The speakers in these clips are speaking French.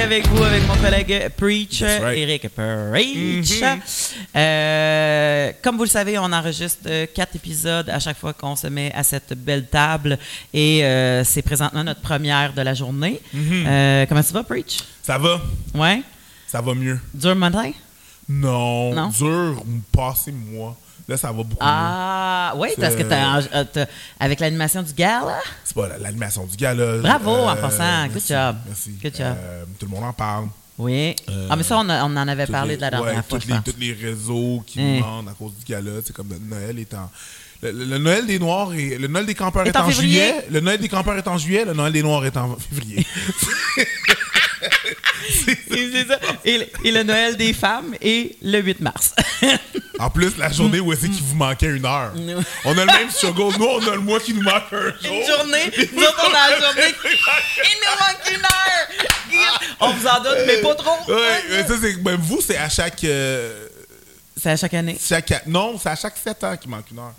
avec vous, avec mon collègue Preach, right. Eric Preach. Mhm. Euh, comme vous le savez, on enregistre euh, quatre épisodes à chaque fois qu'on se met à cette belle table. Et euh, c'est présentement notre première de la journée. Mhm. Euh, comment tu vas, Preach? Ça va? Ouais? Ça va mieux. Dur matin? Non, Non? dur, passé moi. Là, ça va beaucoup mieux. Ah, oui, parce que t'as, euh, t'as- avec l'animation du gala. C'est pas la- l'animation du gars, là. Bravo, en passant. Good job. Merci. Good job. Euh, tout le monde en parle. Oui. Euh, ah, mais ça, on, a- on en avait parlé les- de la dernière ouais, fois, tous les, réseaux qui Hein. nous demandent à cause du gala. C'est comme le Noël est en. Le, le- le Noël des Noirs et le Noël des campeurs Est est, en en, juillet. Le Noël des campeurs est en juillet. Le Noël des Noirs est en février. Et, c'est ça. Et le- et le Noël des femmes est le 8 mars. en plus, la journée où est-ce qu'il vous manquait une heure? On a le même struggle. Nous, on a le mois qui nous manque un jour. Une journée, nous autres, on a la journée. Il nous manque une heure. On vous en donne, mais pas trop. Ouais, ça, c'est, ben, vous, c'est à chaque. euh, C'est à chaque année. chaque non, c'est à chaque 7 ans qu'il manque une heure.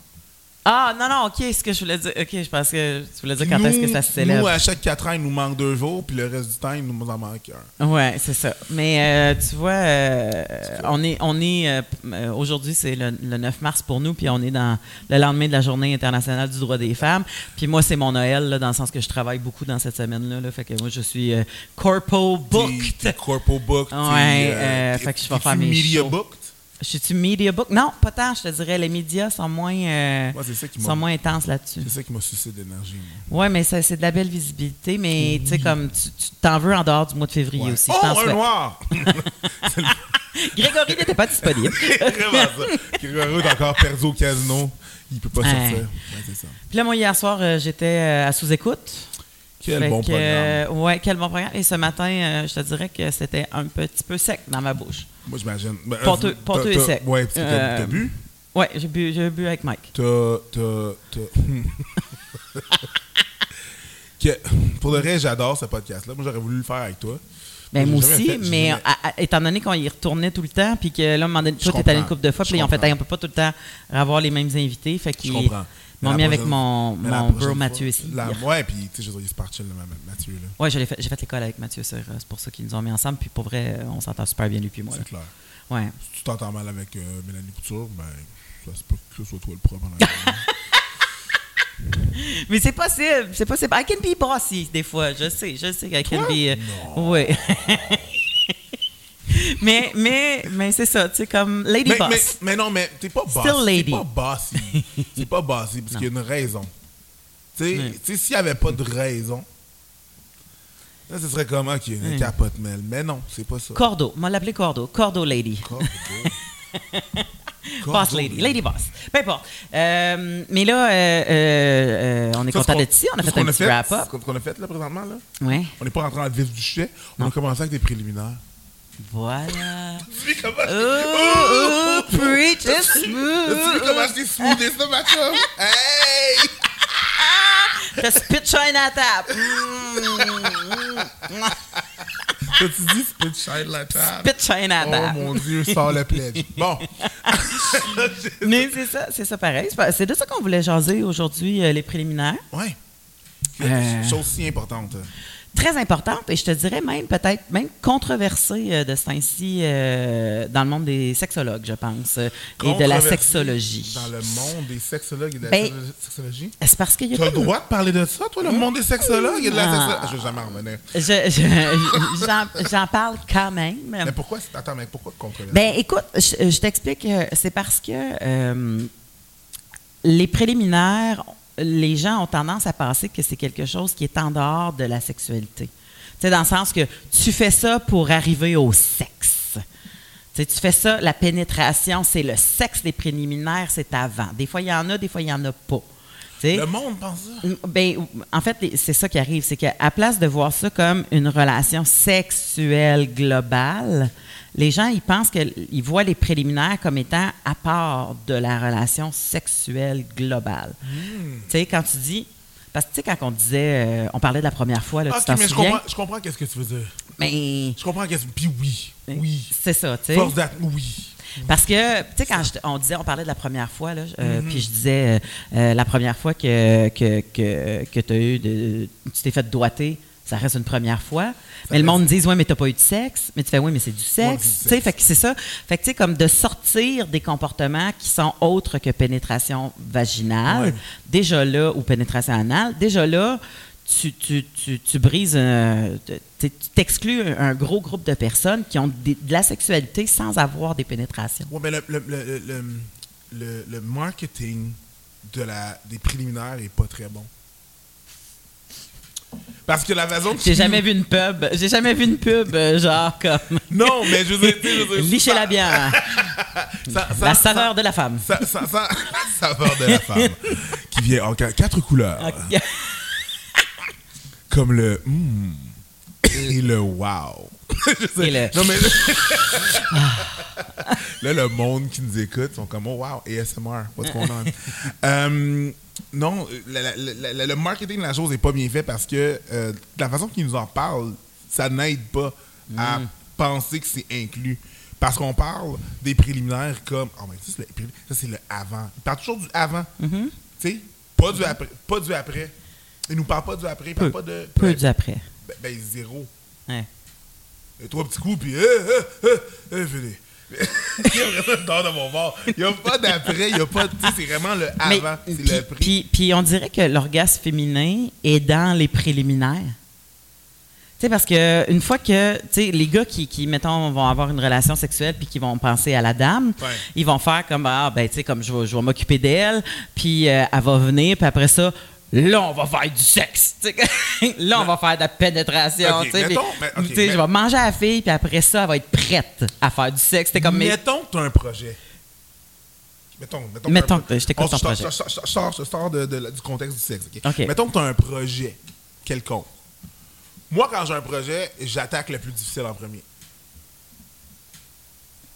Ah, non, non, OK, ce que je voulais dire. OK, je pense que tu voulais dire quand est-ce que ça se célèbre. Nous, à chaque 4 ans, il nous manque deux jours, puis le reste du temps, il nous en manque un. Ouais, c'est ça. Mais euh, tu vois, euh, on est, on est euh, euh, aujourd'hui, c'est le, le 9 mars pour nous, puis on est dans le lendemain de la Journée internationale du droit des femmes. Puis moi, c'est mon Noël, là, dans le sens que je travaille beaucoup dans cette semaine-là. là. fait que moi, je suis corpo booked. corpo booked. Ouais, fait que je vais faire mes media shows. booked? Je suis-tu media book? Non, pas tant, je te dirais. Les médias sont moins, euh, ça qui sont moins intenses là-dessus. c'est ça qui m'a sucé d'énergie. Ouais, mais c'est de la belle visibilité, mais tu sais, comme tu t'en veux en dehors du mois de février Ouais. aussi. Oh, un souhaite. noir! Grégory n'était pas disponible. C'est vraiment ça. Grégory est encore perdu au casino. Il peut pas Ouais. sortir. Ouais, c'est ça. Puis là, moi, hier soir, euh, j'étais euh, à sous-écoute. Quel Fait bon que, programme. ouais, quel bon programme. Et ce matin, euh, je te dirais que c'était un petit peu sec dans ma bouche. Moi, j'imagine. Ben, euh, pâteux et sec. Parce que t'as, Euh, t'as bu? Ouais, j'ai bu, j'ai bu avec Mike. T'as. T'as. t'as- Que- pour le reste, j'adore ce podcast-là. Moi, j'aurais voulu le faire avec toi. Ben, J'ai moi jamais aussi, fait, j'ai mais jamais- à- à- étant donné qu'on y retournait tout le temps, puis que là, à un moment donné, Je toi, t'es allé une couple de fois, puis Je ils ont fait, comprends. hey, on peut pas tout le temps avoir les mêmes invités. Fait Je qu'ils comprends. M'ont Mais mis avec mon, mon bro Mathieu ici. La, ouais, puis tu sais, je veux dire, il se part chill, le même Mathieu. Là. Ouais, je l'ai fait- j'ai fait l'école avec Mathieu, c'est c'est pour ça qu'ils nous ont mis ensemble. Puis pour vrai, euh, on s'entend super bien, lui puis moi. C'est clair. Ouais. Si tu t'entends mal avec euh, Mélanie Couture, ben, ça se peut que ce soit toi le propre. arrière. Mais c'est possible, c'est possible. I can be bossy des fois, je sais, je sais I can Toi? be. euh. Oui. mais mais mais c'est ça, tu sais comme lady mais, boss. mais, mais non, mais t'es pas bossy. Still lady. C'est pas bossy. C'est pas bossy parce qu'il y a une raison. Tu sais, s'il n'y avait pas de raison, là, ce serait comme, ok, une Ouais. capote mêle. Mais non, c'est pas ça. Cordo, m'a l'appelé Cordo, Cordo lady. Cordo. Boss lady, lady boss. Peu importe. Euh, mais là, euh, euh, on est Ça, content d'être ici. On a fait un petit wrap-up. Ce qu'on a fait là présentement, là, Ouais. on n'est pas rentré dans le vif du sujet. On Non. a commencé avec des préliminaires. Voilà. Tu sais comment Oh, oh, preach Tu comment smooth. chum? Hey! Shine à la table. Mm. T'as-tu dit spit shine la table? Spit shine à Oh table. mon Dieu, sors le pledge. Bon. Mais c'est ça, c'est ça pareil. C'est de ça qu'on voulait jaser aujourd'hui, euh, les préliminaires. Ouais. Euh. Chose si importante. Très importante, et je te dirais même peut-être même controversée euh, de ce temps-ci euh, dans le monde des sexologues, je pense, euh, et de la sexologie. Dans le monde des sexologues et de la Ben, sexologie? C'est parce qu'il y a Tu as le droit de parler de ça, toi, le monde des sexologues et de la Ah. sexologie? Je vais jamais en revenir. Je- je- J'en parle quand même. Mais pourquoi, attends, mais pourquoi controversé? Ben, écoute, je, je t'explique. C'est parce que les préliminaires, les gens ont tendance à penser que c'est quelque chose qui est en dehors de la sexualité. Tu sais, dans le sens que tu fais ça pour arriver au sexe. Tu sais, tu fais ça, la pénétration, c'est le sexe des préliminaires, c'est avant. Des fois, il y en a, des fois, il n'y en a pas. Tu sais, le monde pense ça. ben, en fait, c'est ça qui arrive, c'est qu'à place de voir ça comme une relation sexuelle globale, les gens ils pensent qu'ils voient les préliminaires comme étant à part de la relation sexuelle globale. Hmm. Tu sais, quand tu dis, parce que tu sais quand on disait, euh, on parlait de la première fois, là, Ok, tu t'en mais je souviens? comprends, je comprends qu'est-ce que tu veux dire. Mais Je comprends qu'est-ce que... Puis oui, oui. c'est ça, tu sais. Force. Oui. Parce que, tu sais, quand je- on disait, on parlait de la première fois, là, euh, Mhm. puis je disais, euh, euh, la première fois que, que, que, que tu as eu, de, tu t'es fait doiter, ça reste une première fois. mais le monde dit, ouais, mais t'as pas eu de sexe. Mais tu fais, oui, mais c'est du sexe. fait que c'est ça. Fait que, tu sais, comme de sortir des comportements qui sont autres que pénétration vaginale, Ouais. déjà là, ou pénétration anale, déjà là, tu, tu, tu, tu brises, un- tu t'exclus un, un gros groupe de personnes qui ont des- de la sexualité sans avoir des pénétrations. Ouais, mais le, le, le, le, le- le marketing de la, des préliminaires est pas très bon. Parce que la façon que J'ai jamais vu une pub, j'ai jamais vu une pub euh, genre comme Non, mais je veux dire, licher la bière, ça- ça- la ça- saveur de la femme. ça- ça- ça- la saveur de la femme. qui vient en qua- quatre couleurs. Comme le mm et le wow. Je sais. Et le- Non, mais. là, le monde qui nous écoute sont comme, oh wow, ASMR, what's going on? Euh, non, la- la- la- la- le marketing de la chose n'est pas bien fait parce que euh, la façon qu'ils nous en parlent, ça n'aide pas à penser que c'est inclus. Parce qu'on parle des préliminaires comme. Oh, mais ça, c'est le, ça, c'est le avant. Ils parlent toujours du avant. Mm-hmm. Tu sais, pas du après. Pas du après. Ils nous parlent pas du après. Ils parlent Peu, pas de. peu ben, du après. ben, ben, zéro. Ouais. Euh, Trois petits coups, puis. Euh, euh, euh, euh, fini. De mon bord. Il n'y a pas d'après, il n'y a pas. C'est vraiment le avant. C'est le prix. puis- puis on dirait que l'orgasme féminin est dans les préliminaires. Tu sais, parce que une fois que, tu sais, les gars qui, qui, mettons, vont avoir une relation sexuelle puis qui vont penser à la dame, Ouais. ils vont faire comme, ah, ben, tu sais, comme je vais, je vais m'occuper d'elle, puis euh, elle va venir, puis après ça, là, on va faire du sexe. Là, on va faire de la pénétration. Ok, tu sais, puis, mettons, mais- ok, tu sais, mais- je vais manger à la fille, puis après ça, elle va être prête à faire du sexe. Comme, Mettons que tu as un projet. Mettons, mettons, que Mettons que je t'écoute On- ton projet. Je sors- du contexte du sexe. ok? Ok. Mettons que tu as un projet quelconque. Moi, quand j'ai un projet, j'attaque le plus difficile en premier.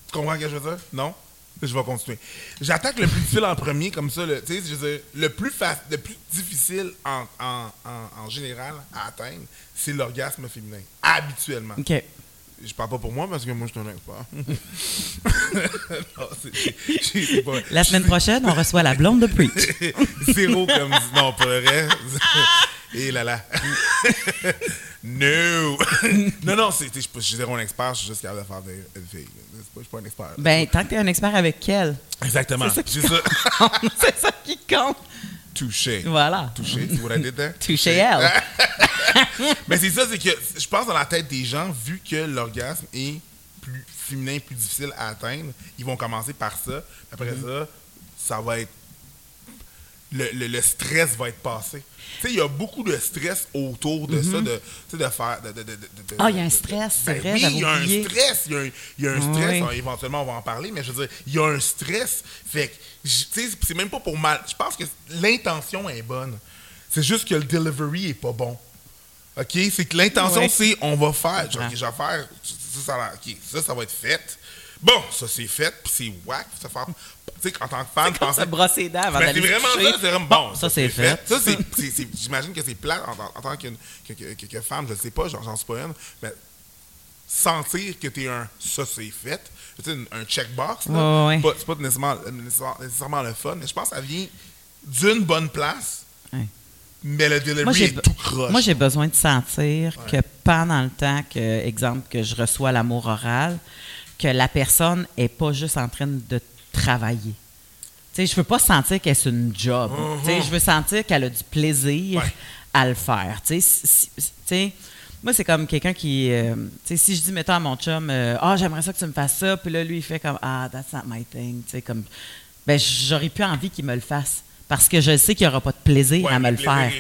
Tu comprends ce que je veux dire? Non? Je vais continuer. J'attaque le plus difficile en premier, comme ça. Le, tu sais, je veux dire, le plus, fa- le plus difficile en, en- en- en général à atteindre, c'est l'orgasme féminin. Habituellement. OK. Je parle pas pour moi parce que moi, je suis un expert. Non, pas- La semaine prochaine, on reçoit la blonde de Preach. Zéro comme. Non, pas le reste. Et là là. No! non, non, c'est, je suis zéro un expert, je suis juste capable de faire des, des filles. Je suis pas- je suis pas un expert. Ben, tant que tu es un expert avec quel? Exactement. c'est ça qui C'est ça. c'est ça qui compte. Touché. Voilà. Touché, c'est what I did there? Touché elle. Mais c'est ça, c'est que je pense dans la tête des gens, vu que l'orgasme est plus féminin, plus difficile à atteindre, ils vont commencer par ça. Après Mm-hmm. ça, ça va être. Le, le- le stress va être passé. Tu sais, il y a beaucoup de stress autour de ça, de, tu sais, de faire. de- de- de- de-. Ah, il y a un stress, c'est Ben vrai, Oui, il y a un stress. Il y a un, il y a un stress. Oui. Alors, éventuellement, on va en parler, mais je veux dire, il y a un stress. Fait que, tu sais, c'est même pas pour mal. Je pense que l'intention est bonne. C'est juste que le delivery est pas bon. OK? C'est que l'intention, Oui. c'est on va faire. Genre, Ah. OK, je vais faire. Ça, ça, ça, ça va être fait. Bon, ça, c'est fait, puis c'est whack. Ça faire. Tu sais, en tant que fan, penser. se brosser les dents avant Ben, c'est vraiment coucher. ça, c'est vraiment bon. ça, c'est fait. Ça, c'est, j'imagine que c'est plat en, en- en tant que, que, que- que- que femme, je ne sais pas, j'en, suis pas une, mais sentir que tu es un ça, c'est fait, tu sais, un checkbox, là, Ouais, ouais, ouais. pas- c'est pas nécessairement, nécessairement, le fun, mais je pense que ça vient d'une bonne place, Ouais. mais le delivery Moi, est tout croche. moi, j'ai besoin de sentir Ouais. que pendant le temps que, exemple, que je reçois l'amour oral, que la personne est pas juste en train de travailler. Tu sais, je veux pas sentir qu'elle c'est une job. Tu sais, je veux sentir qu'elle a du plaisir Ouais. à le faire. Si- moi, c'est comme quelqu'un qui. euh, si je dis, mettons à mon chum, euh, ah, j'aimerais ça que tu me fasses ça, puis là, lui, il fait comme, ah, that's not my thing. Comme. Ben, j'aurais plus envie qu'il me le fasse. Parce que je sais qu'il n'y aura pas de plaisir Ouais, à me le faire.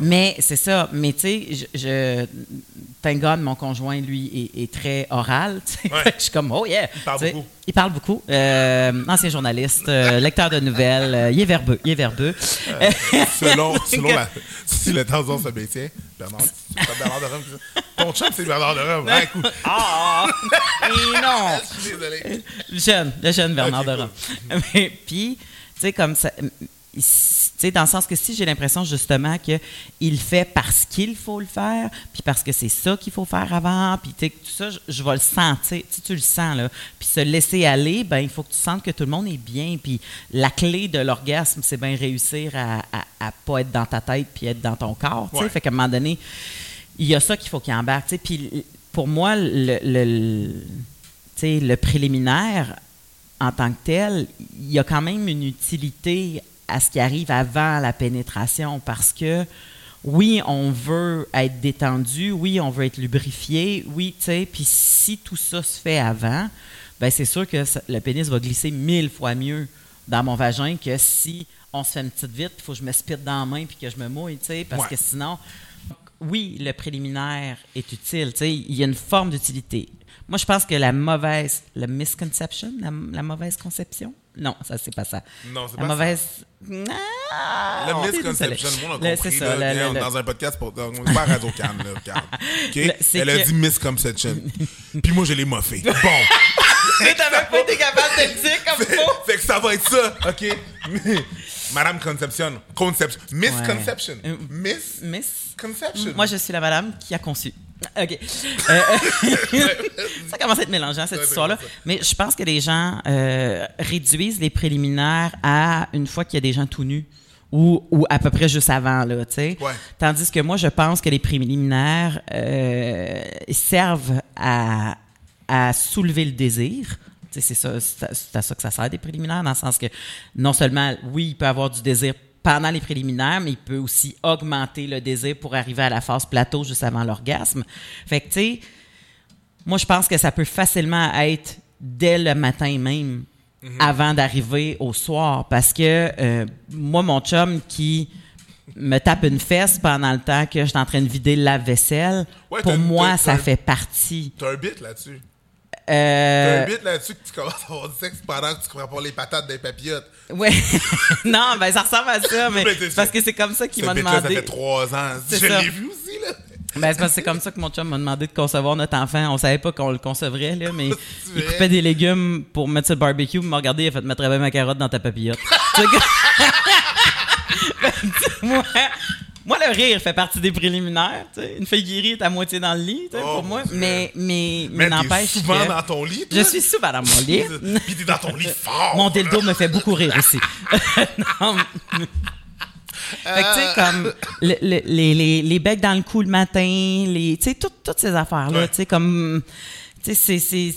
Mais c'est ça. Mais tu sais, je, je thank God, mon conjoint, lui, est, est très oral. Ouais. Je suis comme, oh yeah. Il parle beaucoup. Il parle beaucoup. Euh, ancien journaliste, euh, lecteur de nouvelles. euh, il est verbeux. Il est verbeux. Selon, selon la, si le temps se maintient, Bernard, Bernard de Rome Ton chum, c'est Bernard de Rome. Ah, non! je suis désolé. Le jeune, le jeune Bernard de Rome. Mais, Puis, sais, comme ça. dans le sens que si j'ai l'impression justement qu'il le fait parce qu'il faut le faire, puis parce que c'est ça qu'il faut faire avant, puis tout ça, je, je vais le sentir. Tu tu le sens, là. Puis se laisser aller, ben il faut que tu sentes que tout le monde est bien. Puis la clé de l'orgasme, c'est bien réussir à, à pas être dans ta tête puis être dans ton corps. tu sais. Ouais. Fait qu'à un moment donné, il y a ça qu'il faut qu'il embarque. tu sais. Puis pour moi, le, le, le préliminaire, en tant que tel, il y a quand même une utilité à ce qui arrive avant la pénétration parce que oui, on veut être détendu, oui, on veut être lubrifié, oui, tu sais, puis si tout ça se fait avant, ben c'est sûr que le pénis va glisser mille fois mieux dans mon vagin que si on se fait une petite vite, il faut que je me spite dans la main puis que je me mouille, tu sais, parce Ouais. que sinon, oui, le préliminaire est utile, tu sais, il y a une forme d'utilité. Moi, je pense que la mauvaise, la misconception, la, la mauvaise conception, non, ça c'est pas ça. Non, c'est La pas ça. mauvaise. Le on est misconception, le monde a Le- compris. Ça. là, le- on le- dans un podcast, pour, on est pas à Radio Cannes, là, regarde. Le- Elle a dit misconception. Puis moi, je l'ai moffé. Bon. Mais t'avais pas été capable de le dire comme faut. fait que ça va être ça, OK? Madame Conception. Conception. Misconception. Ouais. Miss Miss. Conception. Moi, je suis la madame qui a conçu. OK. Euh, ça commence à être mélangeant, cette Ouais, histoire-là. Mais je pense que les gens euh, réduisent les préliminaires à une fois qu'il y a des gens tout nus. Ou, ou à peu près juste avant, là, tu sais. Ouais. Tandis que moi, je pense que les préliminaires euh, servent à, à soulever le désir. Tu sais, C'est ça, c'est à- à ça que ça sert des préliminaires, dans le sens que non seulement, oui, il peut avoir du désir pendant les préliminaires, mais il peut aussi augmenter le désir pour arriver à la phase plateau juste avant l'orgasme. Fait que, tu sais, moi, je pense que ça peut facilement être dès le matin même, avant d'arriver au soir. Parce que euh, moi, mon chum qui me tape une fesse pendant le temps que je suis en train de vider le lave-vaisselle, Ouais, pour moi, ça fait partie. T'as un bit là-dessus. T'as Euh, un bit là-dessus que tu commences à avoir du sexe pendant que tu comprends pas les patates des papillotes. ouais. non, ben ça ressemble à ça, mais parce que c'est comme ça qu'il m'a bit-là, ça demandé. fait trois ans. C'est Je l'ai vu aussi, là. Ben, c'est parce que c'est comme ça que mon chum m'a demandé de concevoir notre enfant. On savait pas qu'on le concevrait, là, mais il coupait des légumes pour mettre sur le barbecue. Il m'a regardé, il a fait mettre ma carotte dans ta papillote. Ben, moi, moi, le rire fait partie des préliminaires. tu sais. Une fille qui rit est à moitié dans le lit, sais, Oh, pour moi. Mais, mais, mais Mais n'empêche souvent que dans ton lit, toi? je suis souvent dans mon lit. Puis t'es dans ton lit fort. Mon dildo me fait beaucoup rire aussi. Non, mais- Fait que, tu sais, comme le- le- les, les, les becs dans le cou le matin, les, tu sais, toutes, toutes ces affaires-là, Ouais. tu sais, comme, tu sais, c'est-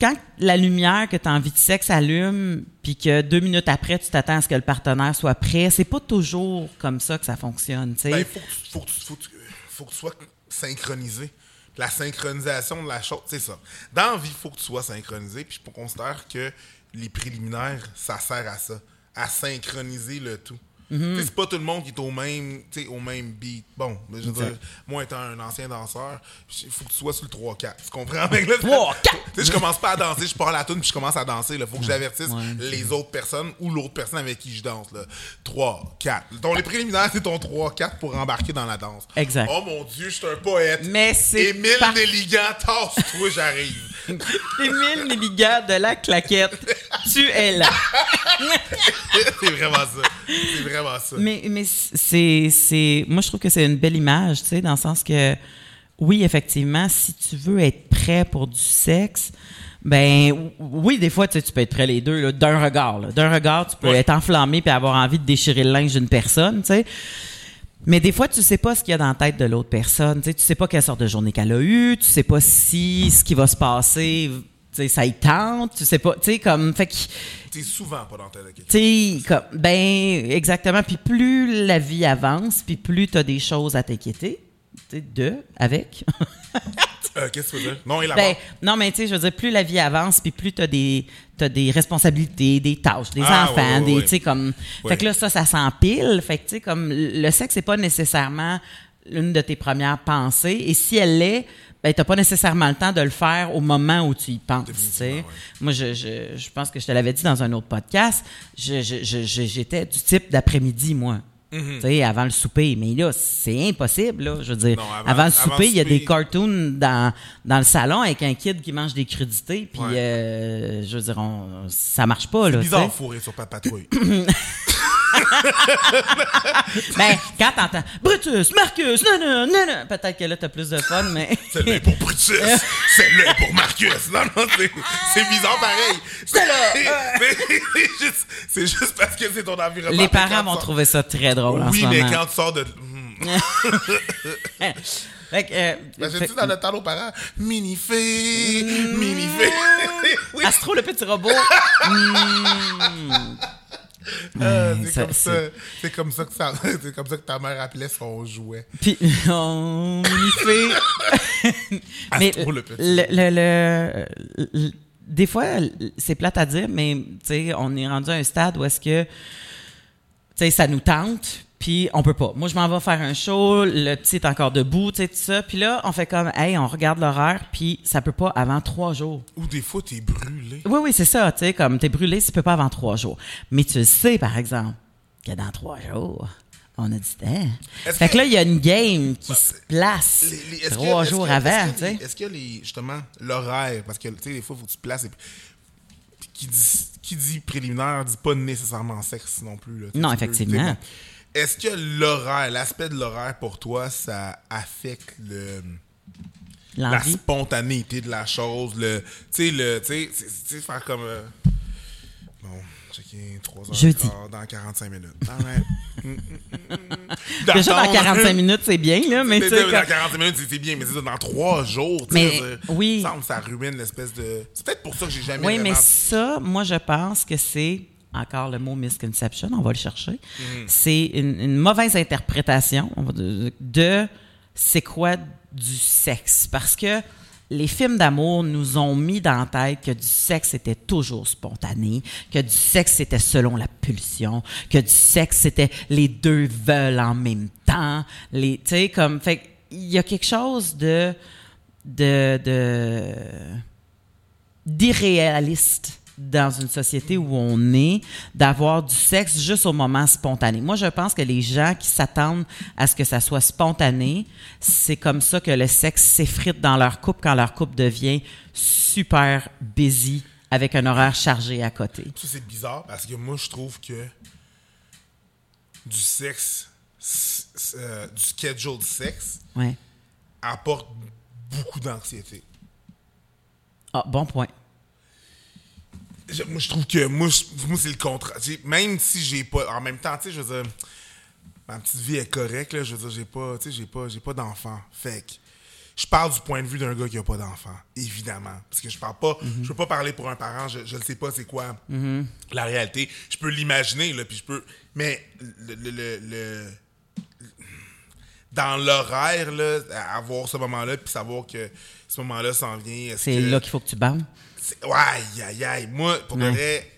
quand la lumière que tu as envie de sexe allume, puis que deux minutes après, tu t'attends à ce que le partenaire soit prêt, c'est pas toujours comme ça que ça fonctionne. Ben, il tu- faut que tu sois synchronisé. La synchronisation de la chose, c'est ça. Dans la vie, il faut que tu sois synchronisé. Puis je considère que les préliminaires, ça sert à ça, à synchroniser le tout. Sais, C'est pas tout le monde qui est au même, au même beat. Bon, mais je veux dire, moi étant un ancien danseur, il faut que tu sois sur le 3-4. Tu comprends? Avec le 3-4. Tu sais, je commence pas à danser, je pars à la tune puis je commence à danser. Il faut que j'avertisse Ouais. les autres personnes ou l'autre personne avec qui je danse. Là. 3, 4. Ton, les préliminaires, c'est ton 3, 4 pour embarquer dans la danse. Exact. Oh mon Dieu, je suis un poète. Mais c'est Émile par- Néligan, tasse-toi, j'arrive. Émile Néligat de la claquette, tu es là. c'est vraiment ça. C'est vraiment ça. Mais, mais c'est, c'est. Moi, je trouve que c'est une belle image, tu sais, dans le sens que, oui, effectivement, si tu veux être prêt pour du sexe, ben oui, des fois, tu sais, tu peux être prêt les deux, là, d'un regard. D'un regard, tu peux Ouais. être enflammé puis avoir envie de déchirer le linge d'une personne, tu sais. Mais des fois, tu sais pas ce qu'il y a dans la tête de l'autre personne. Tu sais, tu sais pas quelle sorte de journée qu'elle a eue. Tu sais pas si ce qui va se passer, sais, ça y tente. Tu sais pas, tu sais, comme, fait que, T'es souvent pas dans ta tu sais, comme, ben, exactement. Puis plus la vie avance, puis plus tu as des choses à t'inquiéter, tu sais, de, avec. Euh, Qu'est-ce que tu veux dire? Non, il a ben, non, mais tu sais, je veux dire, plus la vie avance, puis plus tu as des, t'as des responsabilités, des tâches, des Ah, enfants, ouais, ouais, des, tu sais, comme. Fait que là, ça, ça s'empile. Fait que, tu sais, comme, le sexe, c'est pas nécessairement l'une de tes premières pensées. Et si elle l'est, ben, t'as pas nécessairement le temps de le faire au moment où tu y penses, tu ouais. Moi, je, je, je pense que je te l'avais dit dans un autre podcast. Je- je- je- je- J'étais du type d'après-midi, moi. Tu sais, avant le souper. Mais là, c'est impossible, là. Je veux dire, Non, avant- avant, le souper, il y a des cartoons dans, dans le salon avec un kid qui mange des crudités. Puis, Ouais. euh, je veux dire, on- ça marche pas, là. C'est bizarre tu fourré sur Papatrouille. Ben, quand t'entends Brutus, Marcus, non, non, non, non, peut-être que là, t'as plus de fun, mais. Celle-là est pour Brutus. Celle-là est pour Marcus. Non, non, c'est, bizarre pareil. C'est là. c'est juste, parce que c'est ton environnement. Les parents vont sors- trouver ça très drôle en Oui, ce mais quand tu sors de. Fait que, euh, Ben, dans le temps aux parents? Mini-fée! Mini-fée! oui, Astro, le petit robot. Mm. Euh, Ouais, c'est comme ça. C'est comme ça que ça, c'est comme ça que ta mère appelait son jouet. Puis, on y fait. mais Astro, le petit. le, le- le- le- des fois, c'est plate à dire, mais on est rendu à un stade où est-ce que ça nous tente, puis on peut pas. Moi, je m'en vais faire un show, le petit est encore debout, tu sais, tout ça. Puis là, on fait comme, hey, on regarde l'horaire, puis ça peut pas avant trois jours. Ou des fois, t'es brûlé. Oui, oui, c'est ça, tu sais, comme t'es brûlé, ça peut pas avant trois jours. Mais tu le sais, par exemple, que dans trois jours, on a temps. Est-ce Fait que- que là, il y a une game qui Bah, se place Les- les- est-ce que- trois jours que- avant, est-ce tu que sais. Est-ce que les, justement, l'horaire, parce que, tu sais, des fois, il faut que tu te places et puis, puis qui dit, qui dit préliminaire dit pas nécessairement sexe non plus. là. Non, peux- Est-ce que l'horaire, l'aspect de l'horaire pour toi, ça affecte le, la spontanéité de la chose, le, tu sais, le, tu sais, faire comme, euh, bon, checker 3 heures Jeudi. dans 45 minutes. Ah ouais. Mm, mm. Déjà, dans D'attendre. 45 minutes, c'est bien, là, mais tu Mais sais, dans comme- 40 minutes, c'est- bien, mais c'est dans trois jours, tu Mais, sais, oui. ça ça ruine l'espèce de. C'est peut-être pour ça que j'ai jamais Oui, mais ça, moi, je pense que c'est, encore le mot misconception, on va le chercher, Mhm. c'est une, une mauvaise interprétation de c'est quoi du sexe. Parce que les films d'amour nous ont mis dans la tête que du sexe était toujours spontané, que du sexe c'était selon la pulsion, que du sexe c'était les deux veulent en même temps. Les, tu sais, comme, fait il y a quelque chose de, de, de d'irréaliste dans une société où on est d'avoir du sexe juste au moment spontané. Moi, je pense que les gens qui s'attendent à ce que ça soit spontané, c'est comme ça que le sexe s'effrite dans leur couple quand leur couple devient super busy avec un horaire chargé à côté. Ça, c'est bizarre parce que moi, je trouve que du sexe, euh, du schedule de sexe, Ouais. apporte beaucoup d'anxiété. Ah, bon point. Je- moi, je trouve que moi, je- moi c'est le contraire. Même si j'ai pas. En même temps, tu sais, je veux dire, ma petite vie est correcte, là. Je veux dire, j'ai pas, tu sais, j'ai pas, j'ai pas d'enfant. Fait que je parle du point de vue d'un gars qui a pas d'enfant, évidemment. Parce que je parle pas, je peux pas parler pour un parent, je, ne sais pas c'est quoi la réalité. Je peux l'imaginer, là, puis je peux. Mais le. le, le- le- dans l'horaire, là, avoir ce moment-là, puis savoir que ce moment-là s'en vient. C'est que- là qu'il faut que tu bandes. Aïe, aïe, aïe. Moi, pour Ouais. vrai,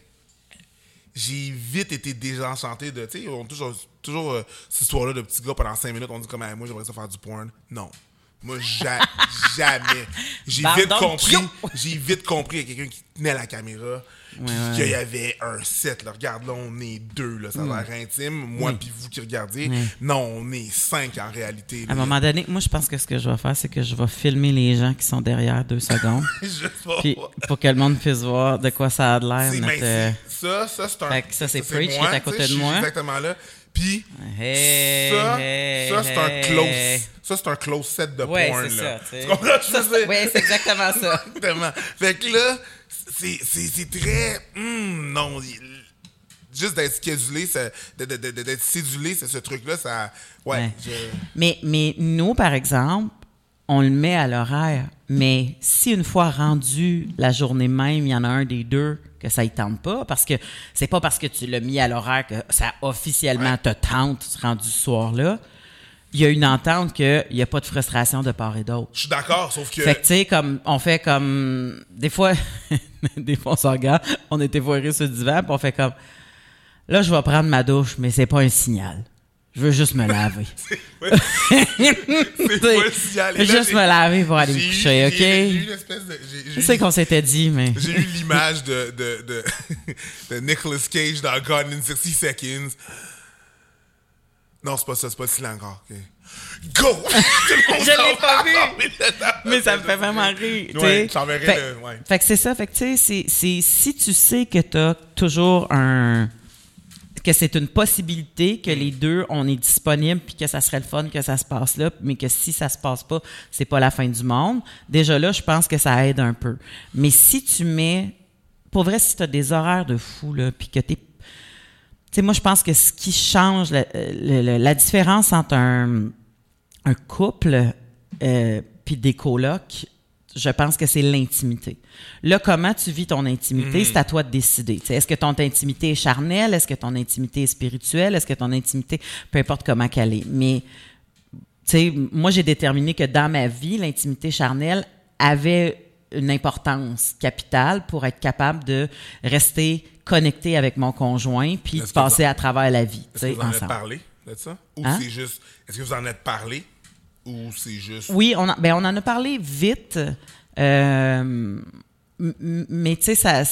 j'ai vite été désenchanté de. Tu sais, on toujours, toujours euh, cette histoire-là de petit gars pendant 5 minutes, on dit comme, moi, j'aimerais ça faire du porn. Non. Moi, ja- jamais. J'ai vite compris. J'ai vite compris qu'il y a quelqu'un qui tenait la caméra. Puis ouais. qu'il y avait un set. Là. Regarde, là, on est deux. Là. Ça a l'air intime. Moi, Oui. puis vous qui regardiez. Oui. Non, on est cinq en réalité. À un moment donné, moi, je pense que ce que je vais faire, c'est que je vais filmer les gens qui sont derrière deux secondes. Je sais pas. Puis, pour que le monde puisse voir de quoi ça a l'air. C'est- notre, ben, ça, ça, c'est un. Fait que ça, c'est Preach qui est à côté de moi. Exactement là. Puis, Hey, ça, hey, ça c'est un close. Ça, c'est un close set de Ouais, porn. c'est là. ça, tu sais. Tu comprends ce que je veux dire? Ouais, c'est exactement ça. Exactement. Fait que là, c'est, très. hum, non. Juste d'être schedulé, d'être cédulé, c'est ce truc-là, ça. Ouais. Ouais. je- Mais, mais nous, par exemple, on le met à l'horaire. Mais si une fois rendu la journée même, il y en a un des deux que ça ne tente pas, parce que c'est pas parce que tu l'as mis à l'horaire que ça officiellement te tente rendu ce soir-là. Il y a une entente qu'il n'y a pas de frustration de part et d'autre. Je suis d'accord, sauf que. Fait que, tu sais, comme, on fait comme. Des fois, des fois, on se regarde, on était foirés sur le divan, puis on fait comme. Là, je vais prendre ma douche, mais c'est pas un signal. Je veux juste me laver. Ouais. c'est pas le signal. Je veux juste me laver pour aller me eu- coucher, J'ai eu OK? une espèce de. j'ai- j'ai Je eu sais qu'on s'était dit, mais. J'ai eu l'image de, de, de, de Nicolas Cage dans Gone in 60 Seconds. Non, c'est pas ça, c'est pas le silence encore. Go! Je l'ai pas vu. Mais ça me fait vraiment rire. tu Ouais, je t'enverrai fait, le- ouais. fait que c'est ça. Fait que tu sais, c'est- si tu sais que tu as toujours un. que c'est une possibilité que les deux, on est disponible puis que ça serait le fun que ça se passe là, mais que si ça se passe pas, c'est pas la fin du monde. Déjà là, je pense que ça aide un peu. Mais si tu mets. Pour vrai, si tu as des horaires de fou, là, puis que tu Tu sais, moi, je pense que ce qui change, la, le- le- la différence entre un, un couple euh, puis des colocs, je pense que c'est l'intimité. Là, comment tu vis ton intimité, c'est à toi de décider. Est-ce que ton intimité est charnelle? Est-ce que ton intimité est spirituelle? Est-ce que ton intimité, peu importe comment qu'elle est. Mais, tu sais, moi, j'ai déterminé que dans ma vie, l'intimité charnelle avait une importance capitale pour être capable de rester connecté avec mon conjoint puis de passer en- à travers la vie. Est-ce que vous en ensemble. parlé de ça? Ou Hein? c'est juste. Est-ce que vous en êtes parlé? Ou c'est juste. Oui, on, en- ben, on en a parlé vite, euh, mais tu sais, ça.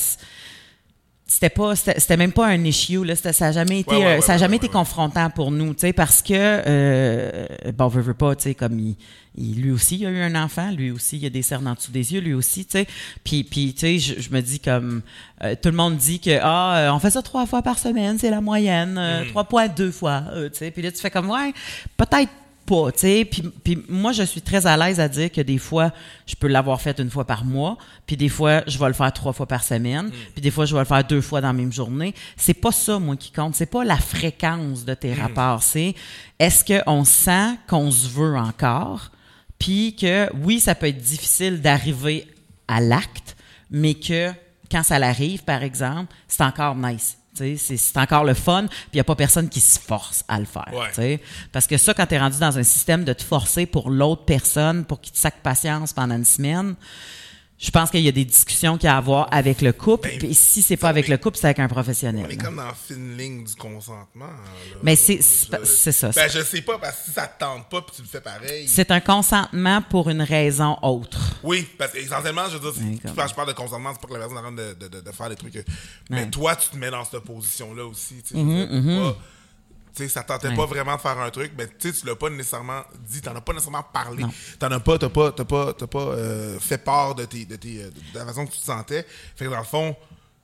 C'était pas, c'était c'était même pas un issue là. Ça a jamais été, Ouais, ouais, euh, ouais, ça a jamais été confrontant pour nous, tu sais, parce que euh, bon, veut, veut pas, tu sais, comme il, il- lui aussi, il a eu un enfant, lui aussi, il a des cernes en dessous des yeux, lui aussi, tu sais. Puis, puis, tu sais, je, je me dis comme euh, tout le monde dit que ah, euh, on fait ça trois fois par semaine, c'est la moyenne, euh, Mm. trois points deux fois, euh, tu sais. Puis là, tu fais comme ouais, peut-être pas, tu sais. Puis, puis moi, je suis très à l'aise à dire que des fois, je peux l'avoir fait une fois par mois, puis des fois, je vais le faire trois fois par semaine, puis des fois, je vais le faire deux fois dans la même journée. C'est pas ça, moi, qui compte. C'est pas la fréquence de tes rapports. C'est est-ce qu'on sent qu'on se veut encore, puis que oui, ça peut être difficile d'arriver à l'acte, mais que quand ça l'arrive, par exemple, c'est encore nice. C'est encore le fun, puis il n'y a pas personne qui se force à le faire. Ouais. Parce que ça, quand tu es rendu dans un système de te forcer pour l'autre personne, pour qu'il te saque patience pendant une semaine, je pense qu'il y a des discussions qu'il y a à avoir avec le couple. Ben, puis si c'est pas avec le couple, c'est avec un professionnel. On est là. comme dans la fine ligne du consentement. là. Mais c'est- ça. Ben, je sais pas, parce que si ça te tente pas puis tu le fais pareil. C'est un consentement pour une raison autre. Oui, parce qu'essentiellement, je veux dire, quand je parle de consentement, c'est pas que la personne est en train de, de, de, faire des trucs. euh, Mais toi, tu te mets dans cette position-là aussi. Tu sais, tu sais, ça tentait Ouais. pas vraiment de faire un truc, mais tu sais, tu l'as pas nécessairement dit, t'en as pas nécessairement parlé. T'en as pas, t'as pas, t'as pas, t'as pas euh, fait part de, tes, de, tes, euh, de la façon que tu te sentais. Fait que dans le fond,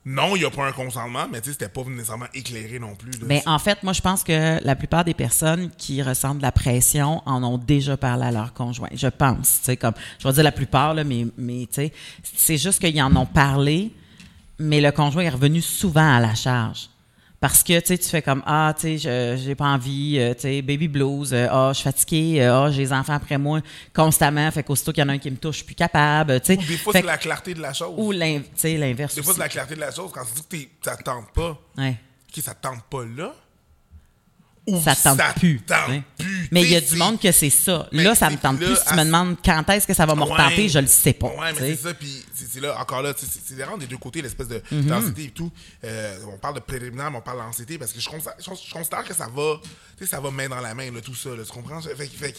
non, il n'y a pas un consentement, mais tu sais, c'était pas nécessairement éclairé non plus. là. Mais en fait, moi, je pense que la plupart des personnes qui ressentent de la pression en ont déjà parlé à leur conjoint. Je pense, tu sais, comme, je vais dire la plupart, là, mais, mais tu sais, c'est juste qu'ils en ont parlé, mais le conjoint est revenu souvent à la charge. Parce que, tu fais comme, ah, tu sais, je- j'ai pas envie, euh, tu sais, baby blues, euh, ah, je suis fatiguée, euh, ah, j'ai les enfants après moi constamment, fait qu'aussitôt qu'il y en a un qui me touche, je suis plus capable, tu sais. Des fois, c'est la clarté de la chose. Ou l'inverse Des fois, c'est la clarté de la chose. Quand tu dis que ça te tente pas, Ouais. OK, ça te tente pas là. Ou ça te tente plus. tente hein. plus. Mais il y a du monde que c'est ça. Mais là, ça me tente là, plus. Si tu me demandes quand est-ce que ça va me retenter, Ouais. je le sais pas. Ouais, mais c'est ça. Puis c'est là, encore là, c'est vraiment des deux côtés, l'espèce de Mm-hmm. densité et tout. Euh, on parle de préliminaire, mais on parle d'anxiété parce que je considère, je, je considère que ça va, ça va main dans la main, là, tout ça, là, tu comprends? Fait,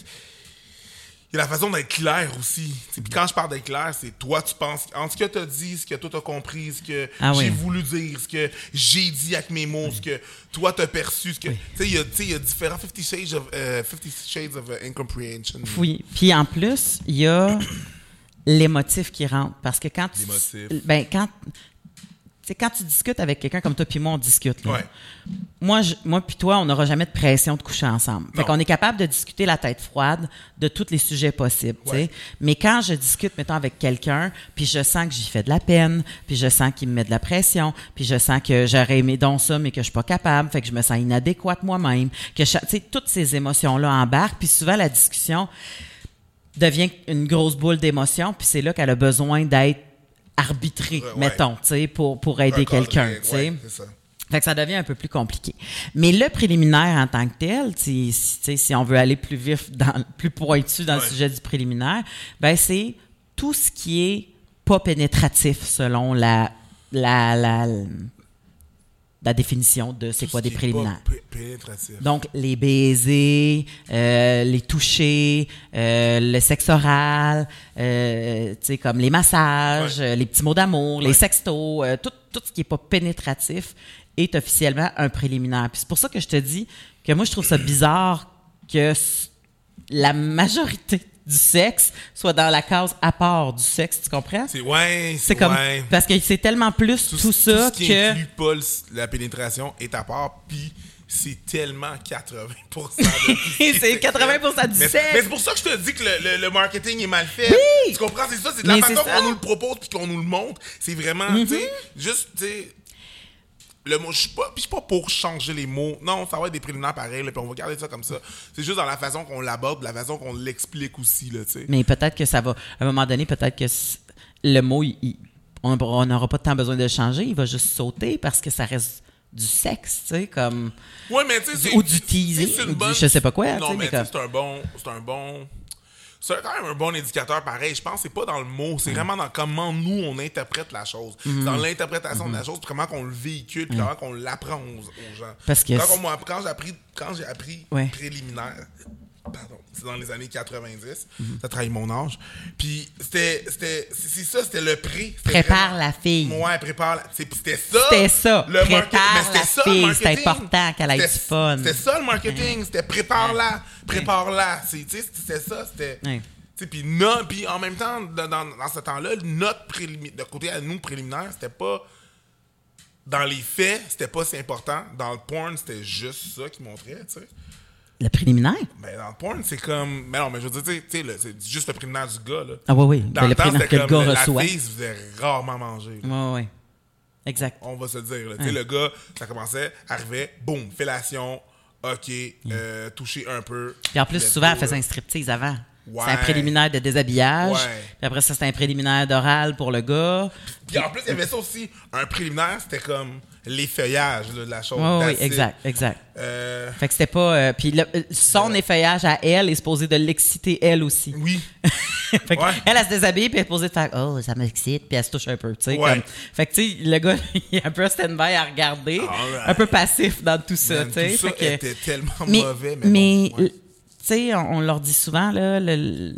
y a la façon d'être clair aussi. Tu Puis quand je parle d'être clair, c'est toi, tu penses, en ce que tu as dit, ce que toi t'as compris, ce que Ah j'ai oui. voulu dire, ce que j'ai dit avec mes mots, ce que toi t'as perçu, ce que. Tu sais, il y a- tu sais, il y a différents 50 Shades of, euh, 50 shades of uh, Incomprehension. Oui. Puis en plus, il y a l'émotif qui rentre. Parce que quand tu. Ben, quand. Sais, quand tu discutes avec quelqu'un comme toi puis moi, on discute. là. Ouais. Moi, je- moi puis toi, on n'aura jamais de pression de coucher ensemble. Fait qu'on est capable de discuter la tête froide de tous les sujets possibles. Ouais. Mais quand je discute, mettons, avec quelqu'un, puis je sens que j'y fais de la peine, puis je sens qu'il me met de la pression, puis je sens que j'aurais aimé donc ça, mais que je suis pas capable, fait que je me sens inadéquate moi-même, que tu sais, toutes ces émotions-là embarquent, puis souvent la discussion devient une grosse boule d'émotions, puis c'est là qu'elle a besoin d'être arbitrée, Ouais, ouais. mettons, tu sais, pour, pour aider quelqu'un, tu sais. ouais, c'est ça. Fait que ça devient un peu plus compliqué. Mais le préliminaire en tant que tel, si, si, tu sais, si on veut aller plus vif, dans, plus pointu dans le Ouais. sujet du préliminaire, ben c'est tout ce qui est pas pénétratif selon la, la, la, la définition de c'est quoi ce des préliminaires. Donc, les baisers, euh, les touchers, euh, le sexe oral, euh, tu sais, comme les massages, Ouais. les petits mots d'amour, les sextos, tout, tout ce qui est pas pénétratif est officiellement un préliminaire. Puis c'est pour ça que je te dis que moi, je trouve ça bizarre que la majorité du sexe soit dans la case à part du sexe, tu comprends? C'est ouais, C'est comme ouais. parce que c'est tellement plus tout, ça tout ce qui que inclut pas la pénétration est à part, puis c'est tellement 80% de C'est 80% du mais, sexe. Mais c'est pour ça que je te dis que le, le- le marketing est mal fait. Oui! Tu comprends? C'est ça, c'est de la Mais façon. Mm-hmm. qu'on nous le propose puis qu'on nous le montre. C'est vraiment, tu sais, juste, tu sais, le mot, je suis pas, pour changer les mots. Non, ça va être des préliminaires pareils, puis on va garder ça comme ça. C'est juste dans la façon qu'on l'aborde, la façon qu'on l'explique aussi, là, tu sais. Mais peut-être que ça va. À un moment donné, peut-être que le mot, il- il- on n'aura pas tant besoin de le changer. Il va juste sauter parce que ça reste du sexe, tu sais, comme. Ouais, mais tu sais, c'est- Ou du teasing, ou du bonne- je sais pas quoi, Non, mais c'est un bon, c'est un bon, c'est quand même un bon indicateur pareil. Je pense que c'est pas dans le mot, c'est vraiment dans comment nous on interprète la chose. Mm-hmm. Dans l'interprétation de la chose, puis comment qu'on le véhicule, puis comment qu'on l'apprend aux, aux gens. Parce que quand, j'ai appris, quand appris Ouais. préliminaire, pardon, c'est dans les années 90, Mm-hmm. ça trahit mon âge. Puis c'était, c'était, c'est ça, c'était le. C'était Prépare vraiment- la fille. Ouais, prépare la. C'était ça. C'était ça. Le Prépare mais c'était la ça, le fille. marketing. C'est important qu'elle ait C'était- du fun. C'était ça le marketing. C'était prépare-la. Prépare-la. Sais, C'était ça. C'était. Ouais. tu sais, Puis no- puis en même temps, dans, dans, ce temps-là, notre préliminaire, de côté à nous préliminaire, c'était pas. Dans les faits, c'était pas si important. Dans le porn, c'était juste ça qui montrait, tu sais. Le préliminaire? Mais dans le porn, c'est comme. Mais non, mais je veux dire, tu sais, le- c'est juste le préliminaire du gars, là. Ah oui, oui. Dans Ben, le le temps, préliminaire que le comme gars la reçoit. fille se faisait rarement manger. Oui, oui. Exact. On va se le dire. là. Tu sais, Le gars, ça commençait, arrivait, boum, fellation, ok, euh, toucher un peu. Puis en plus, souvent, elle faisait un striptease avant. Ouais. C'est un préliminaire de déshabillage. Ouais. Puis après ça, c'était un préliminaire d'oral pour le gars. Puis en plus, il y avait ça aussi. Un préliminaire, c'était comme l'effeuillage de la chose. Oui, exact, exact. Euh, Fait que c'était pas. euh, puis le- son effeuillage à elle est supposé de l'exciter elle aussi. oui. fait que Ouais. Elle, elle se déshabille, puis elle est supposée de faire Oh, ça m'excite, puis elle se touche un peu. tu sais Ouais. comme- Fait que, tu sais, le gars, il est un peu stand-by à regarder, un peu passif dans tout ça. Tu sais. était tellement mais, mauvais. Mais, bon, sais, on, on leur dit souvent, là, le-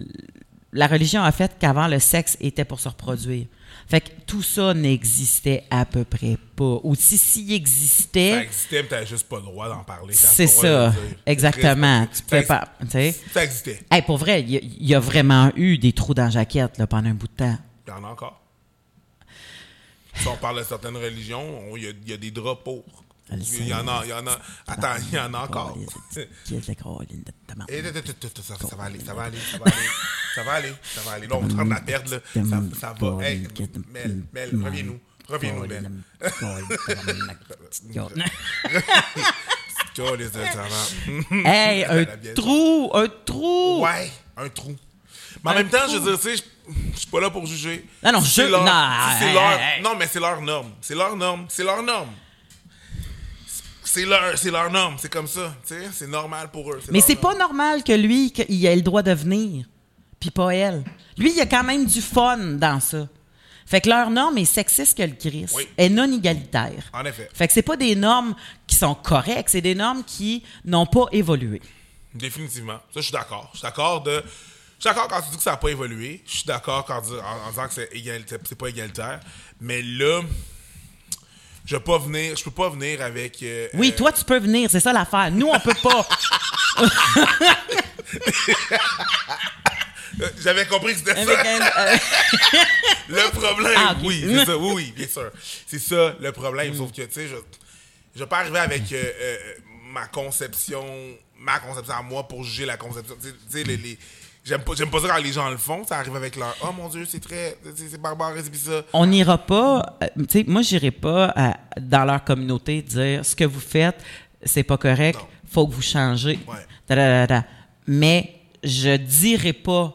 la religion a fait qu'avant, le sexe était pour se reproduire. Fait que tout ça n'existait à peu près pas. Ou si s'il ça existait, existait, mais t'avais juste pas le droit d'en parler. C'est ça. Exactement. Tu peux pas. Tu. Ça existait. Hey, pour vrai, il y, a- il y a vraiment eu des trous dans la jaquette là, pendant un bout de temps. Il y en a encore. Si on parle de certaines religions, on- il y, y a des draps pour. Il y en a, il y en a. Attends, il y en a encore. Qui est de? Et ça, va aller, ça va aller, ça va aller, ça va aller, ça va aller. Là, on est en train de la perdre, là. Ça, ça va. Hey, Mel, Mel, reviens-nous. Reviens-nous, Mel. Hey, un trou, un trou. Ouais, un trou. Mais en même temps, je veux dire, tu sais, je suis pas là pour juger. Non, non, je-. Non, mais c'est leur norme. C'est leur norme. C'est leur norme. C'est leur, c'est leur norme. C'est comme ça. C'est normal pour eux. Mais c'est pas normal que lui, qu'il ait le droit de venir, puis pas elle. Lui, il y a quand même du fun dans ça. Fait que leur norme est sexiste que le Christ, Oui. est non égalitaire. En effet. Fait que c'est pas des normes qui sont correctes, c'est des normes qui n'ont pas évolué. Définitivement. Ça, je suis d'accord. Je suis d'accord de. Je suis d'accord quand tu dis que ça n'a pas évolué. Je suis d'accord quand tu- en, en disant que c'est c'est pas égalitaire. Mais là, je peux pas venir. Je peux pas venir avec. euh, Oui, euh, toi, tu peux venir, c'est ça l'affaire. Nous, on peut pas. euh, J'avais compris que c'était ça. un- Le problème, Ah, oui, c'est ça, oui, oui, bien sûr. C'est ça le problème. Sauf que, tu sais, je je vais pas arriver avec euh, euh, ma conception, ma conception à moi pour juger la conception. Tu sais- tu sais, les. les- J'aime pas, j'aime pas ça quand les gens le font. Ça arrive avec leur Oh mon Dieu, c'est très. C'est barbare, et puis ça. on n'ira pas. euh, tu sais, moi, j'irai pas à- dans leur communauté dire ce que vous faites, c'est pas correct, Non. faut que vous changez. Ouais. Da, da, da, da. Mais je dirai pas.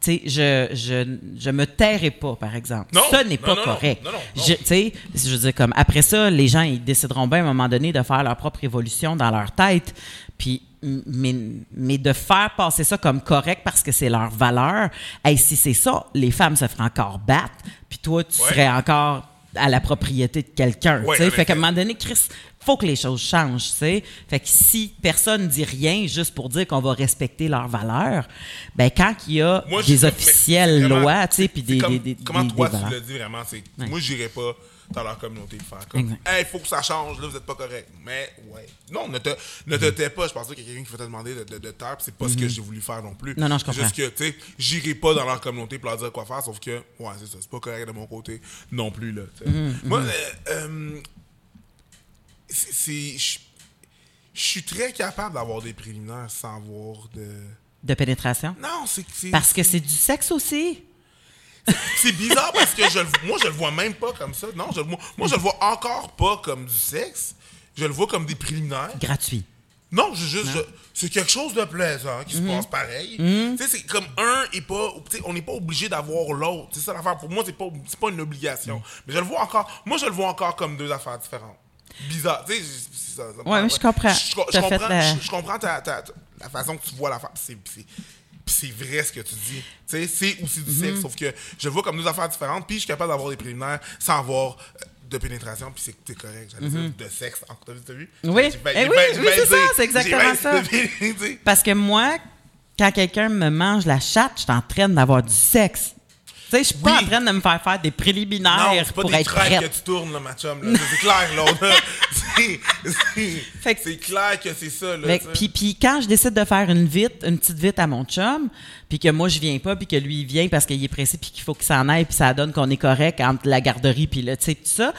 Tu sais, je, je, je me tairai pas, par exemple. Non. Ça n'est pas non, correct. Je- Tu sais, je veux dire, comme après ça, les gens, ils décideront bien à un moment donné de faire leur propre évolution dans leur tête. Puis, mais, mais de faire passer ça comme correct parce que c'est leur valeur, hey, si c'est ça, les femmes se feraient encore battre, puis toi, tu Ouais. serais encore à la propriété de quelqu'un. Ouais, fait qu'à un moment donné, Chris, faut que les choses changent. tu sais. Fait que si personne dit rien juste pour dire qu'on va respecter leurs valeurs, ben quand il y a Moi, des officielles lois, tu sais, puis des, comme- des, des- Comment des- toi, tu le dis vraiment, c'est Ouais. moi, pas dans leur communauté le faire. Comme, hey, faut que ça change, là, vous êtes pas correct. Mais, ouais. Non, ne te, ne te tais pas. Je pense pas qu'il y a quelqu'un qui va te demander de, de, de taire, c'est pas ce que j'ai voulu faire non plus. Non, non, je comprends. juste que, tu sais, j'irai pas dans leur communauté pour leur dire quoi faire, sauf que, ouais, c'est ça, c'est pas correct de mon côté non plus, là. sais. Mm-hmm, Moi, euh, euh, c'est. Je suis très capable d'avoir des préliminaires sans avoir de. De pénétration? Non, c'est c'est- Parce que c'est du sexe aussi? C'est bizarre parce que je, moi, je le vois même pas comme ça. Non, je, moi, je le vois encore pas comme du sexe. Je le vois comme des préliminaires. Gratuit. Non, je, juste, c'est quelque chose de plaisant qui Mhm. se passe pareil. Tu sais, c'est comme un et pas. tu sais, on n'est pas obligé d'avoir l'autre. C'est ça l'affaire. Pour moi, c'est pas, c'est pas une obligation. Mais je le vois encore. Moi, je le vois encore comme deux affaires différentes. Bizarre. Tu sais, Ouais, je comprends. Je, je comprends, la- je- je comprends ta, ta- ta- la façon que tu vois l'affaire. C'est, c'est, puis c'est vrai ce que tu dis. Tu sais, c'est aussi du Mhm. sexe. Sauf que je vois comme deux affaires différentes. Puis je suis capable d'avoir des préliminaires sans avoir. euh, de pénétration, puis c'est correct. J'allais dire de sexe. T'as vu? Mhm. Oui. Eh oui, oui, c'est ça, c'est exactement ça. Parce que moi, quand quelqu'un me mange la chatte, je suis en train d'avoir du sexe. Tu sais, je suis pas Oui. en train de me faire faire des Non, préliminaires pas pour des être crêpes que prête. tu tournes, là, ma chum. C'est clair, là. C'est- que- clair que c'est ça, là. Que-. Puis, puis quand je décide de faire une vite, une petite vite à mon chum, puis que moi je viens pas, puis que lui il vient parce qu'il est pressé, puis qu'il faut qu'il s'en aille, puis ça donne qu'on est correct entre la garderie, puis là, tu sais, tout ça.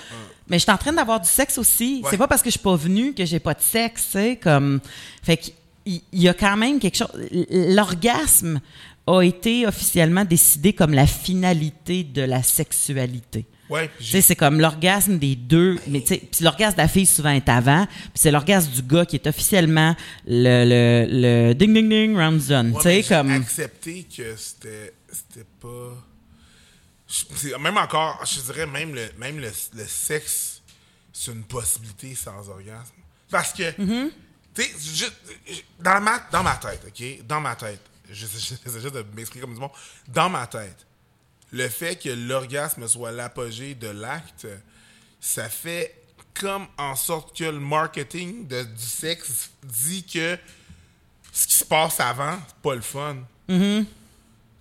Mais je suis en train d'avoir du sexe aussi. Ouais. C'est pas parce que je suis pas venue que j'ai pas de sexe, tu sais, comme. Fait qu'il il y a quand même quelque chose. L'orgasme a été officiellement décidé comme la finalité de la sexualité. Ouais, c'est comme l'orgasme des deux, mais tu sais, puis l'orgasme de la fille souvent est avant, puis c'est l'orgasme du gars qui est officiellement le, le, le ding ding ding round done. Ouais, tu comme. accepté que c'était c'était pas je- même encore je dirais même le même le, le sexe c'est une possibilité sans orgasme parce que Mm-hmm. tu sais dans ma dans ma tête OK? Dans ma tête j'essaie juste de m'exprimer comme du monde dans ma tête le fait que l'orgasme soit l'apogée de l'acte ça fait comme en sorte que le marketing de- du sexe dit que ce qui se passe avant, c'est pas le fun. Mm-hmm.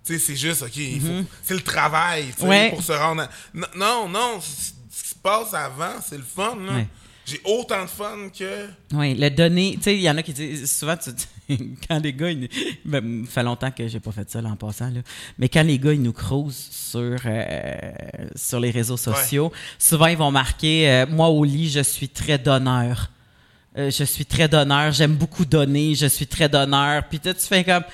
Tu sais, c'est juste, OK, faut- c'est le travail, Ouais. pour se rendre à... Non, non, ce qui se passe avant, c'est le fun, là. Ouais. J'ai autant de fun que... Oui, le donner. Tu sais, il y en a qui disent souvent, tu- quand les gars, ils, ben, fait longtemps que j'ai pas fait ça là, en passant, là, mais quand les gars, ils nous crousent sur, euh, sur les réseaux sociaux, souvent, ils vont marquer euh, Moi, au lit, je suis très donneur. Euh, je suis très donneur, j'aime beaucoup donner, je suis très donneur. Puis tu fais comme.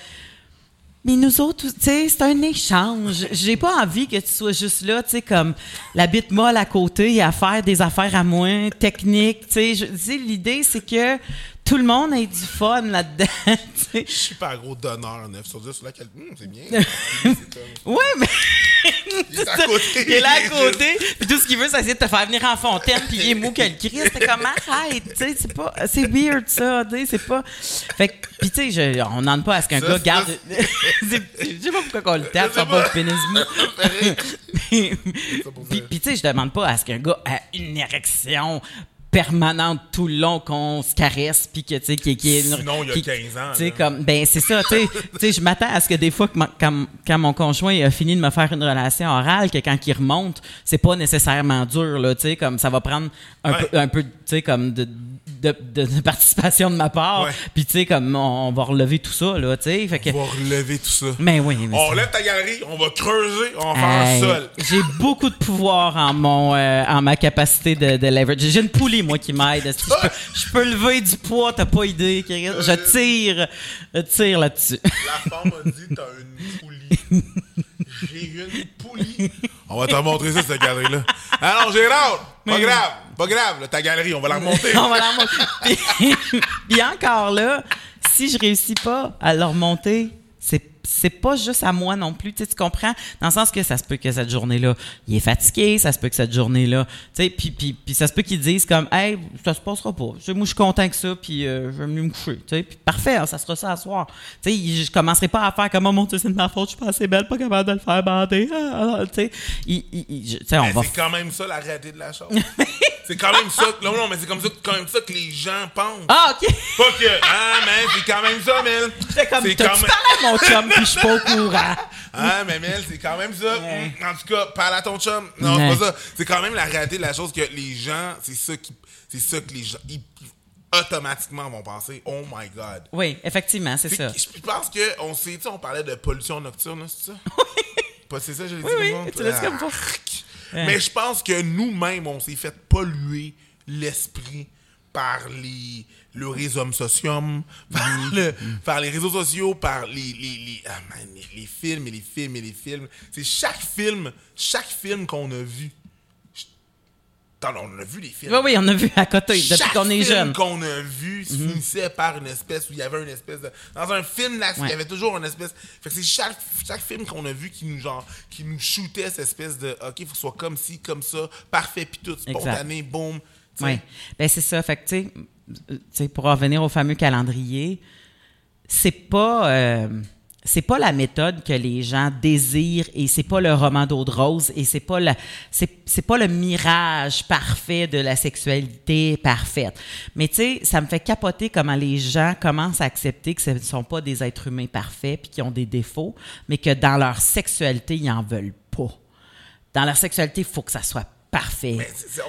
Mais nous autres, tu sais, c'est un échange. J'ai pas envie que tu sois juste là, tu sais, comme la bite molle à côté à faire des affaires à moins techniques, tu sais, L'idée, c'est que tout le monde ait du fun là-dedans, tu sais. Super gros donneur, 9 sur 10, sur laquelle... Hum, c'est bien. Comme- Ouais, mais. Il est à côté. Il est là à côté, puis tout ce qu'il veut, c'est essayer de te faire venir en fontaine, puis il est mou que le Christ. C'est comme arrête, tu sais, c'est pas. C'est weird ça, tu sais, c'est pas. Fait que, puis tu sais, je- on demande pas à ce qu'un gars garde. Je sais pas pourquoi on le tape, Je ça pas pas. le pénis mou. Puis, tu sais, je demande pas à ce qu'un gars ait une érection permanente tout le long qu'on se caresse puis que tu sais qui qui est une- Sinon, il y a qui- 15 ans, tu sais comme ben c'est ça tu sais je m'attends à ce que des fois que quand, quand mon conjoint a fini de me faire une relation orale que quand il remonte c'est pas nécessairement dur là tu sais comme ça va prendre un Ouais. peu un peu tu sais comme de de, de- de participation de ma part Ouais. puis tu sais comme on, on va relever tout ça là tu sais que On va relever tout ça. mais oui mais On lève ta galerie, on va creuser, on va faire un sol. J'ai beaucoup de pouvoir en mon euh, en ma capacité de, de leverage. J'ai une poulie moi qui m'aide. Si Je peux, je peux lever du poids, t'as pas idée. Je tire, je tire là-dessus. La femme a dit t'as une poulie. J'ai une poulie. On va te montrer ça, cette galerie-là. Non, Gérard! Pas grave, pas grave, là, ta galerie, on va la remonter. On va la remonter. Puis, encore là, si je réussis pas à le remonter, c'est c'est pas juste à moi non plus, tu sais, tu comprends? Dans le sens que ça se peut que cette journée-là, il est fatigué, ça se peut que cette journée-là, tu sais, puis, puis, puis ça se peut qu'ils disent comme, hey, ça se passera pas. Tu sais, moi, je suis content que ça, puis euh, je vais venir me coucher, tu sais, puis parfait, hein, ça sera ça à soir. Tu sais, je commencerai pas à faire comme, oh mon Dieu, c'est de ma faute, je suis pas assez belle, pas capable de le faire bander, ah, ah, tu sais. Il- il- il- je- tu sais, on va c'est quand même ça la réalité de la chose. c'est quand même ça. que- Non, non, mais c'est comme ça, quand même ça que les gens pensent. Ah, OK! Pas que, ah, mais c'est quand même ça, comme, C'est t'as-tu quand même- parlé à mon chum, puis je suis pas au courant. Ah, mais Mel, c'est quand même ça. Ouais. Mm, En tout cas, parle à ton chum. Non, Ouais. c'est pas ça. C'est quand même la réalité de la chose que les gens, c'est ça qui, c'est ça que les gens, ils- automatiquement vont penser, oh my god. Oui, effectivement, c'est ça. Je pense que on sais, on parlait de pollution nocturne, c'est ça? Pas c'est ça, je l'ai dit Oui, oui, comme ça? tu l'as dit comme ça. Ah, Mais je pense que nous-mêmes, on s'est fait polluer l'esprit par les, le réseau socium, par, le- par les réseaux sociaux, par les, les, les, ah, man, les- films et les films et les films. C'est chaque film, chaque film qu'on a vu. Attends, on a vu les films. Oui, oui, on a vu à côté depuis qu'on est film jeune. qu'on a vu se finissait par une espèce où il y avait une espèce de dans un film là il Ouais. y avait toujours une espèce fait que c'est chaque chaque film qu'on a vu qui nous genre qui nous shootait cette espèce de ok faut que ce soit comme ci comme ça parfait puis tout spontané boum. Oui. Ben c'est ça. Fait que, tu sais, pour revenir au fameux calendrier, c'est pas. euh, c'est pas la méthode que les gens désirent et c'est pas le roman d'eau de rose et c'est pas la, c'est pas le mirage parfait de la sexualité parfaite. Mais tu sais, ça me fait capoter comment les gens commencent à accepter que ce ne sont pas des êtres humains parfaits puis qui ont des défauts, mais que dans leur sexualité, ils en veulent pas. Dans leur sexualité, il faut que ça soit parfait.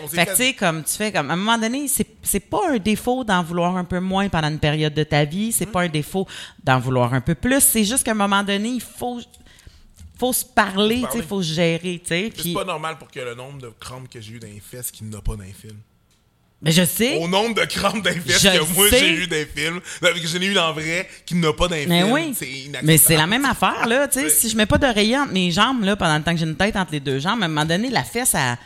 On Fait que, tu sais, comme tu fais, comme, à un moment donné, c'est, pas un défaut d'en vouloir un peu moins pendant une période de ta vie, c'est pas un défaut d'en vouloir un peu plus, c'est juste qu'à un moment donné, il faut, faut se parler, il faut se gérer, c'est Puis, pas normal pour que le nombre de crampes que j'ai eu dans les fesses qu'il n'y en a pas dans les films. mais je sais, Au nombre de crampes dans les fesses Je que moi j'ai eu dans les films, que j'en ai eu en vrai, qu'il n'y en a pas dans les mais films, oui, c'est inacceptable. mais c'est la même affaire, là, tu sais, si je mets pas d'oreiller entre mes jambes, là, pendant le temps que j'ai une tête entre les deux jambes, à un moment donné, la fesse, elle,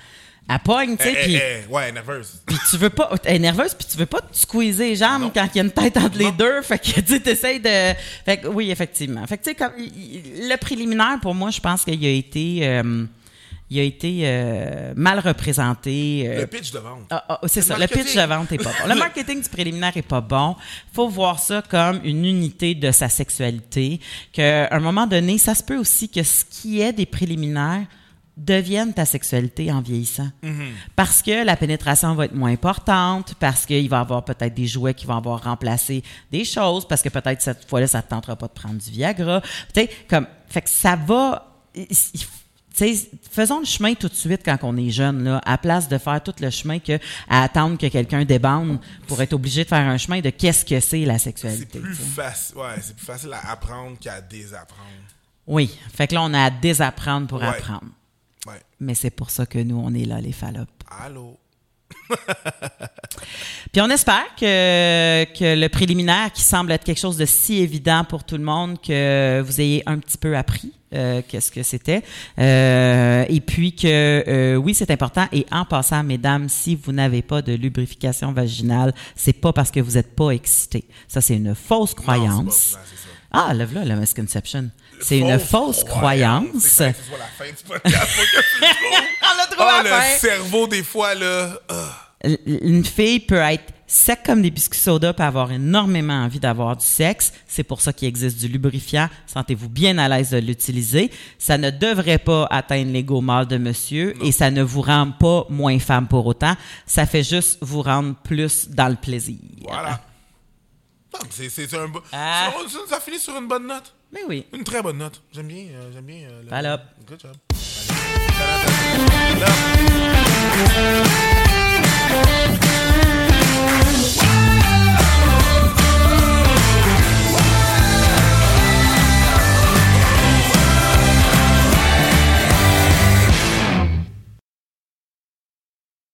elle pogne, tu sais, Eh, puis... eh, eh, ouais, nerveuse. Puis tu veux pas, elle est nerveuse, puis tu veux pas te squeezer les jambes Non. quand il y a une tête entre les deux. Fait que tu essaies de. Fait que oui, effectivement. Fait que tu sais, comme le préliminaire, pour moi, je pense qu'il a été. euh, il a été euh, mal représenté. euh, Le pitch de vente. ah, ah, c'est ça. Le pitch de vente est pas bon. Le marketing du préliminaire est pas bon. Faut voir ça comme une unité de sa sexualité. Qu'à un moment donné, ça se peut aussi que ce qui est des préliminaires devienne ta sexualité en vieillissant. Parce que la pénétration va être moins importante, parce qu'il va y avoir peut-être des jouets qui vont avoir remplacé des choses, parce que peut-être cette fois-là, ça ne te tentera pas de prendre du Viagra. Tu sais, comme, fait que ça va. il- il- tu sais, faisons le chemin tout de suite quand on est jeune, là, à place de faire tout le chemin que à attendre que quelqu'un débande pour être obligé de faire un chemin de qu'est-ce que c'est la C'est sexualité. plus ouais, c'est plus facile à apprendre qu'à désapprendre. Oui, fait que là, on a à désapprendre pour Ouais. apprendre. Mais c'est pour ça que nous, on est là, les falopes. Allô? Puis on espère que, que le préliminaire, qui semble être quelque chose de si évident pour tout le monde, que vous ayez un petit peu appris euh, qu'est-ce que c'était. Euh, et puis que euh, oui, c'est important. Et en passant, mesdames, si vous n'avez pas de lubrification vaginale, c'est pas parce que vous n'êtes pas excité. Ça, c'est une fausse croyance. Non, ah, là, là, la misconception. C'est une fausse croyance. C'est la fin du podcast le. On trouvé Ah, la fin. le cerveau, des fois, là. ah. Une fille peut être sec comme des biscuits soda, peut avoir énormément envie d'avoir du sexe. C'est pour ça qu'il existe du lubrifiant. Sentez-vous bien à l'aise de l'utiliser. Ça ne devrait pas atteindre l'ego mâle de monsieur et ça ne vous rend pas moins femme pour autant. Ça fait juste vous rendre plus dans le plaisir. Voilà. Attends, c'est un bon. Ah. Ça, ça, finit sur une bonne note. Mais oui. Une très bonne note. J'aime bien. Euh, J'aime bien. Euh, le... Good job. Palop.